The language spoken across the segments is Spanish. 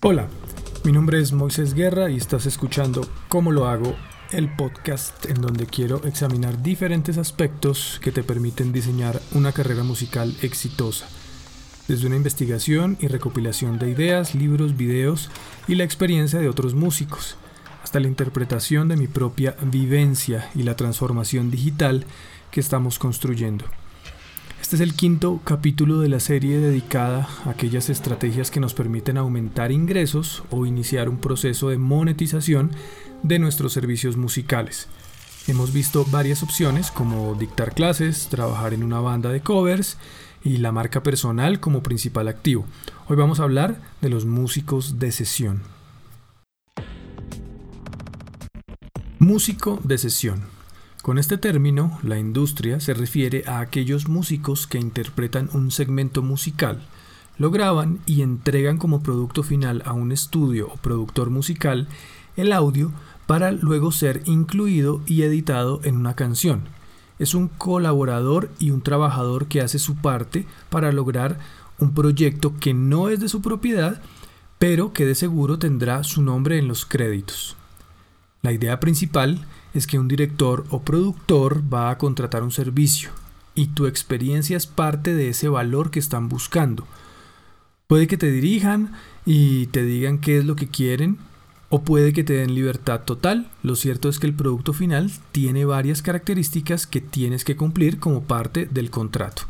Hola, mi nombre es Moisés Guerra y estás escuchando Cómo lo hago, el podcast en donde quiero examinar diferentes aspectos que te permiten diseñar una carrera musical exitosa. Desde una investigación y recopilación de ideas, libros, videos y la experiencia de otros músicos, hasta la interpretación de mi propia vivencia y la transformación digital que estamos construyendo. Este es el quinto capítulo de la serie dedicada a aquellas estrategias que nos permiten aumentar ingresos o iniciar un proceso de monetización de nuestros servicios musicales. Hemos visto varias opciones como dictar clases, trabajar en una banda de covers y la marca personal como principal activo. Hoy vamos a hablar de los músicos de sesión. Músico de sesión. Con este término, la industria se refiere a aquellos músicos que interpretan un segmento musical, lo graban y entregan como producto final a un estudio o productor musical el audio para luego ser incluido y editado en una canción. Es un colaborador y un trabajador que hace su parte para lograr un proyecto que no es de su propiedad, pero que de seguro tendrá su nombre en los créditos. La idea principal es que un director o productor va a contratar un servicio y tu experiencia es parte de ese valor que están buscando. Puede que te dirijan y te digan qué es lo que quieren o puede que te den libertad total. Lo cierto es que el producto final tiene varias características que tienes que cumplir como parte del contrato.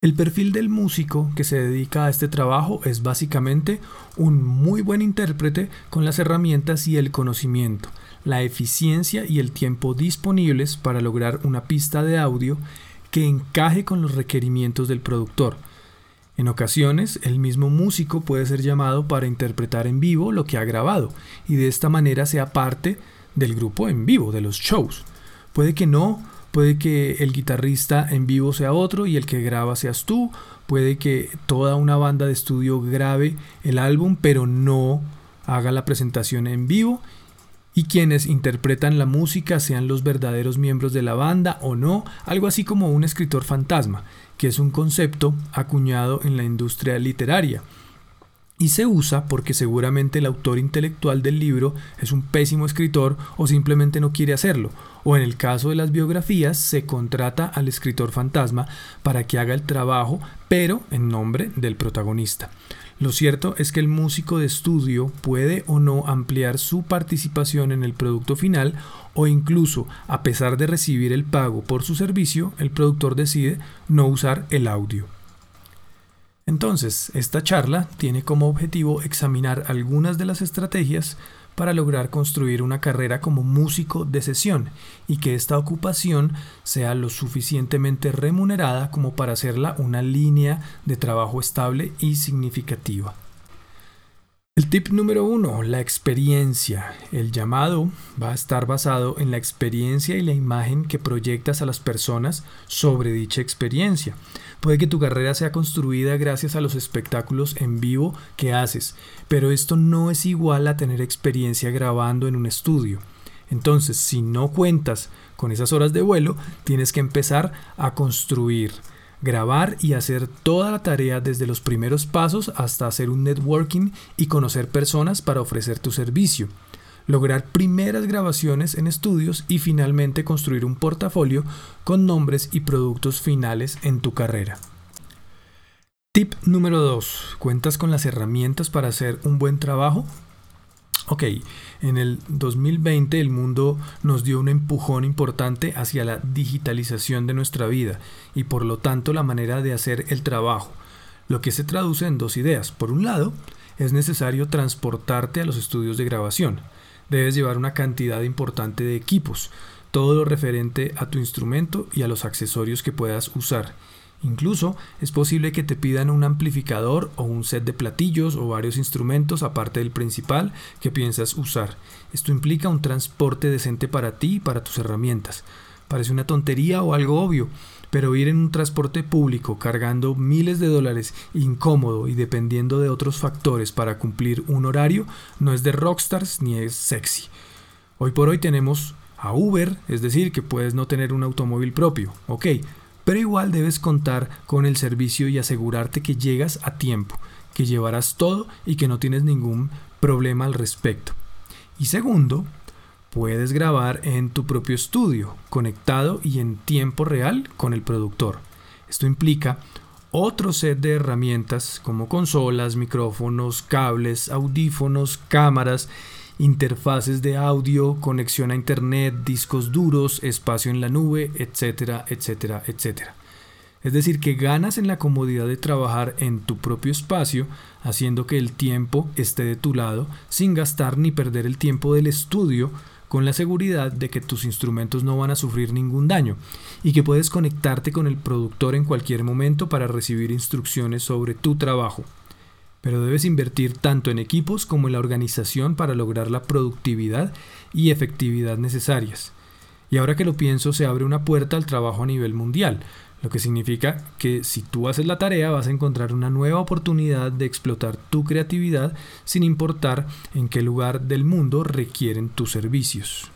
El perfil del músico que se dedica a este trabajo es básicamente un muy buen intérprete con las herramientas y el conocimiento, la eficiencia y el tiempo disponibles para lograr una pista de audio que encaje con los requerimientos del productor. En ocasiones, el mismo músico puede ser llamado para interpretar en vivo lo que ha grabado y de esta manera sea parte del grupo en vivo, de los shows. Puede que no Puede que el guitarrista en vivo sea otro y el que graba seas tú. Puede que toda una banda de estudio grabe el álbum pero no haga la presentación en vivo. Y quienes interpretan la música sean los verdaderos miembros de la banda o no. Algo así como un escritor fantasma, que es un concepto acuñado en la industria literaria y se usa porque seguramente el autor intelectual del libro es un pésimo escritor o simplemente no quiere hacerlo, o en el caso de las biografías se contrata al escritor fantasma para que haga el trabajo, pero en nombre del protagonista. Lo cierto es que el músico de estudio puede o no ampliar su participación en el producto final o incluso, a pesar de recibir el pago por su servicio, el productor decide no usar el audio. Entonces, esta charla tiene como objetivo examinar algunas de las estrategias para lograr construir una carrera como músico de sesión y que esta ocupación sea lo suficientemente remunerada como para hacerla una línea de trabajo estable y significativa. El tip número uno, la experiencia. El llamado va a estar basado en la experiencia y la imagen que proyectas a las personas sobre dicha experiencia. Puede que tu carrera sea construida gracias a los espectáculos en vivo que haces, pero esto no es igual a tener experiencia grabando en un estudio. Entonces, si no cuentas con esas horas de vuelo, tienes que empezar a construir grabar y hacer toda la tarea desde los primeros pasos hasta hacer un networking y conocer personas para ofrecer tu servicio, lograr primeras grabaciones en estudios y finalmente construir un portafolio con nombres y productos finales en tu carrera. Tip número 2. ¿Cuentas con las herramientas para hacer un buen trabajo? Ok, en el 2020 el mundo nos dio un empujón importante hacia la digitalización de nuestra vida y por lo tanto la manera de hacer el trabajo, lo que se traduce en dos ideas. Por un lado, es necesario transportarte a los estudios de grabación. Debes llevar una cantidad importante de equipos, todo lo referente a tu instrumento y a los accesorios que puedas usar Incluso es posible que te pidan un amplificador o un set de platillos o varios instrumentos aparte del principal que piensas usar. Esto implica un transporte decente para ti y para tus herramientas. Parece una tontería o algo obvio, pero ir en un transporte público cargando miles de dólares incómodo y dependiendo de otros factores para cumplir un horario no es de rockstars ni es sexy. Hoy por hoy tenemos a Uber, es decir, que puedes no tener un automóvil propio, ok, pero igual debes contar con el servicio y asegurarte que llegas a tiempo, que llevarás todo y que no tienes ningún problema al respecto. Y segundo, puedes grabar en tu propio estudio, conectado y en tiempo real con el productor. Esto implica otro set de herramientas como consolas, micrófonos, cables, audífonos, cámaras, interfaces de audio, conexión a internet, discos duros, espacio en la nube, etcétera, etcétera, etcétera. Es decir, que ganas en la comodidad de trabajar en tu propio espacio, haciendo que el tiempo esté de tu lado, sin gastar ni perder el tiempo del estudio, con la seguridad de que tus instrumentos no van a sufrir ningún daño y que puedes conectarte con el productor en cualquier momento para recibir instrucciones sobre tu trabajo. Pero debes invertir tanto en equipos como en la organización para lograr la productividad y efectividad necesarias. Y ahora que lo pienso, se abre una puerta al trabajo a nivel mundial, lo que significa que si tú haces la tarea vas a encontrar una nueva oportunidad de explotar tu creatividad sin importar en qué lugar del mundo requieren tus servicios.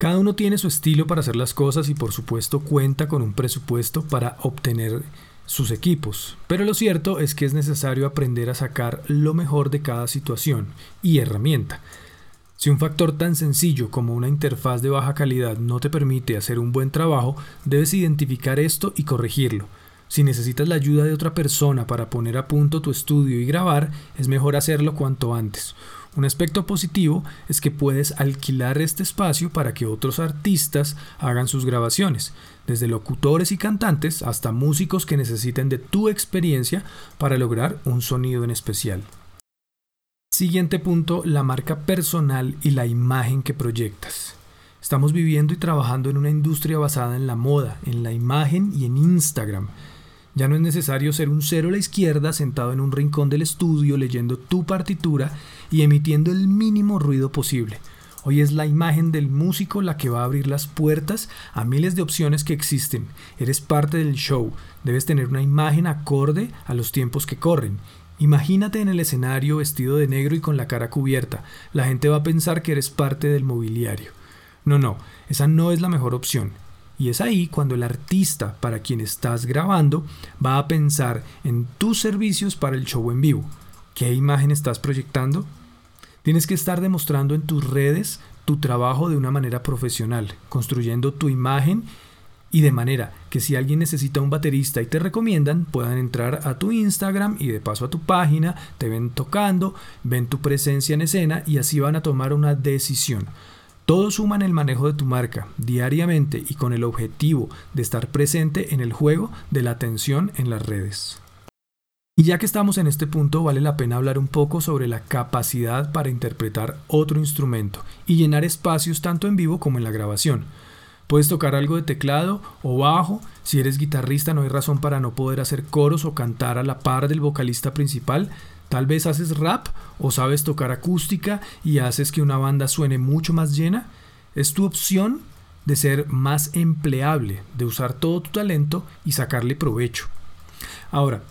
Cada uno tiene su estilo para hacer las cosas y por supuesto cuenta con un presupuesto para obtener sus equipos, pero lo cierto es que es necesario aprender a sacar lo mejor de cada situación y herramienta si un factor tan sencillo como una interfaz de baja calidad no te permite hacer un buen trabajo, debes identificar esto y corregirlo. Si necesitas la ayuda de otra persona para poner a punto tu estudio y grabar, es mejor hacerlo cuanto antes. Un aspecto positivo es que puedes alquilar este espacio para que otros artistas hagan sus grabaciones, desde locutores y cantantes hasta músicos que necesiten de tu experiencia para lograr un sonido en especial. Siguiente punto, la marca personal y la imagen que proyectas. Estamos viviendo y trabajando en una industria basada en la moda, en la imagen y en Instagram. Ya no es necesario ser un cero a la izquierda sentado en un rincón del estudio leyendo tu partitura y emitiendo el mínimo ruido posible. Hoy es la imagen del músico la que va a abrir las puertas a miles de opciones que existen. Eres parte del show, debes tener una imagen acorde a los tiempos que corren Imagínate en el escenario vestido de negro y con la cara cubierta. La gente va a pensar que eres parte del mobiliario. No, no, esa no es la mejor opción. Y es ahí cuando el artista para quien estás grabando va a pensar en tus servicios para el show en vivo. ¿Qué imagen estás proyectando? Tienes que estar demostrando en tus redes tu trabajo de una manera profesional, construyendo tu imagen y de manera que si alguien necesita un baterista y te recomiendan, puedan entrar a tu Instagram y de paso a tu página, te ven tocando, ven tu presencia en escena y así van a tomar una decisión. Todo suma en el manejo de tu marca diariamente y con el objetivo de estar presente en el juego de la atención en las redes. Y ya que estamos en este punto, vale la pena hablar un poco sobre la capacidad para interpretar otro instrumento y llenar espacios tanto en vivo como en la grabación. Puedes tocar algo de teclado o bajo. Si eres guitarrista no hay razón para no poder hacer coros o cantar a la par del vocalista principal. Tal vez haces rap o sabes tocar acústica y haces que una banda suene mucho más llena. Es tu opción de ser más empleable, de usar todo tu talento y sacarle provecho. Ahora,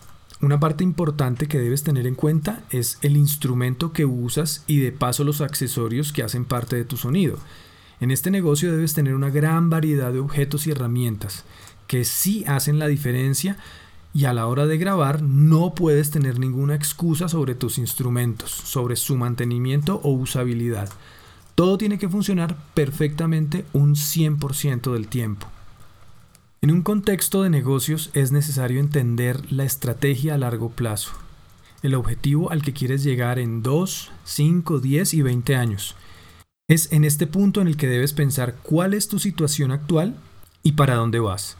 una parte importante que debes tener en cuenta es el instrumento que usas y de paso los accesorios que hacen parte de tu sonido. En este negocio debes tener una gran variedad de objetos y herramientas que sí hacen la diferencia y a la hora de grabar no puedes tener ninguna excusa sobre tus instrumentos, sobre su mantenimiento o usabilidad. Todo tiene que funcionar perfectamente un 100% del tiempo. En un contexto de negocios es necesario entender la estrategia a largo plazo, el objetivo al que quieres llegar en 2, 5, 10 y 20 años es en este punto en el que debes pensar cuál es tu situación actual y para dónde vas.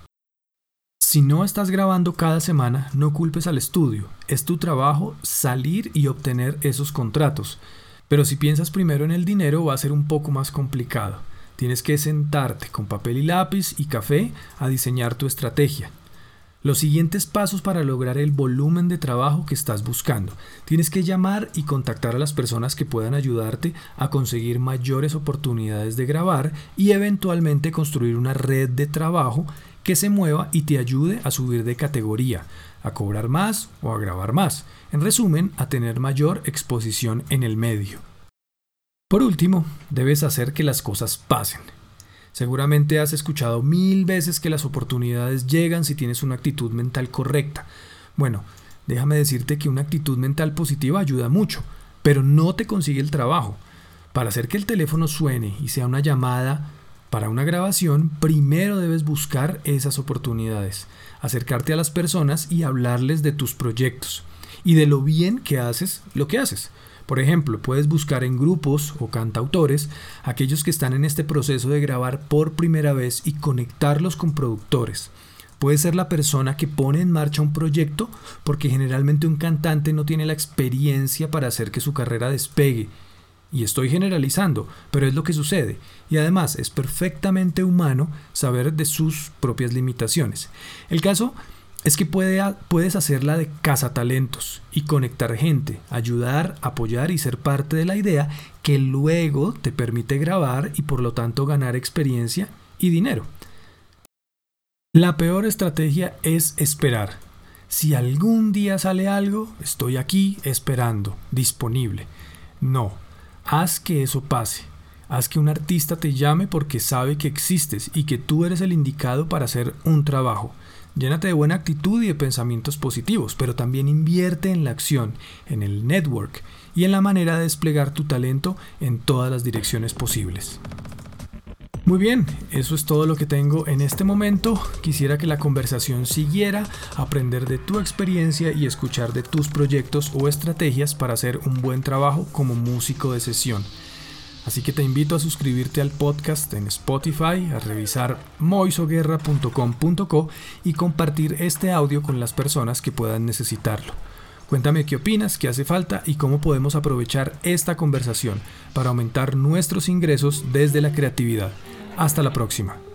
Si no estás grabando cada semana, no culpes al estudio. Es tu trabajo salir y obtener esos contratos. Pero si piensas primero en el dinero va a ser un poco más complicado. Tienes que sentarte con papel y lápiz y café a diseñar tu estrategia. Los siguientes pasos para lograr el volumen de trabajo que estás buscando. Tienes que llamar y contactar a las personas que puedan ayudarte a conseguir mayores oportunidades de grabar y eventualmente construir una red de trabajo que se mueva y te ayude a subir de categoría, a cobrar más o a grabar más. En resumen, a tener mayor exposición en el medio. Por último, debes hacer que las cosas pasen. Seguramente has escuchado mil veces que las oportunidades llegan si tienes una actitud mental correcta. Bueno, déjame decirte que una actitud mental positiva ayuda mucho, pero no te consigue el trabajo. Para hacer que el teléfono suene y sea una llamada para una grabación, primero debes buscar esas oportunidades, acercarte a las personas y hablarles de tus proyectos y de lo bien que haces lo que haces. Por ejemplo, puedes buscar en grupos o cantautores aquellos que están en este proceso de grabar por primera vez y conectarlos con productores. Puede ser la persona que pone en marcha un proyecto porque generalmente un cantante no tiene la experiencia para hacer que su carrera despegue. Y estoy generalizando, pero es lo que sucede. Y además es perfectamente humano saber de sus propias limitaciones. El caso es que puedes hacerla de cazatalentos y conectar gente, ayudar, apoyar y ser parte de la idea que luego te permite grabar y por lo tanto ganar experiencia y dinero. La peor estrategia es esperar. Si algún día sale algo, estoy aquí esperando, disponible. No, haz que eso pase. Haz que un artista te llame porque sabe que existes y que tú eres el indicado para hacer un trabajo. Llénate de buena actitud y de pensamientos positivos, pero también invierte en la acción, en el network y en la manera de desplegar tu talento en todas las direcciones posibles. Muy bien, eso es todo lo que tengo en este momento. Quisiera que la conversación siguiera, aprender de tu experiencia y escuchar de tus proyectos o estrategias para hacer un buen trabajo como músico de sesión. Así que te invito a suscribirte al podcast en Spotify, a revisar moisoguerra.com.co y compartir este audio con las personas que puedan necesitarlo. Cuéntame qué opinas, qué hace falta y cómo podemos aprovechar esta conversación para aumentar nuestros ingresos desde la creatividad. Hasta la próxima.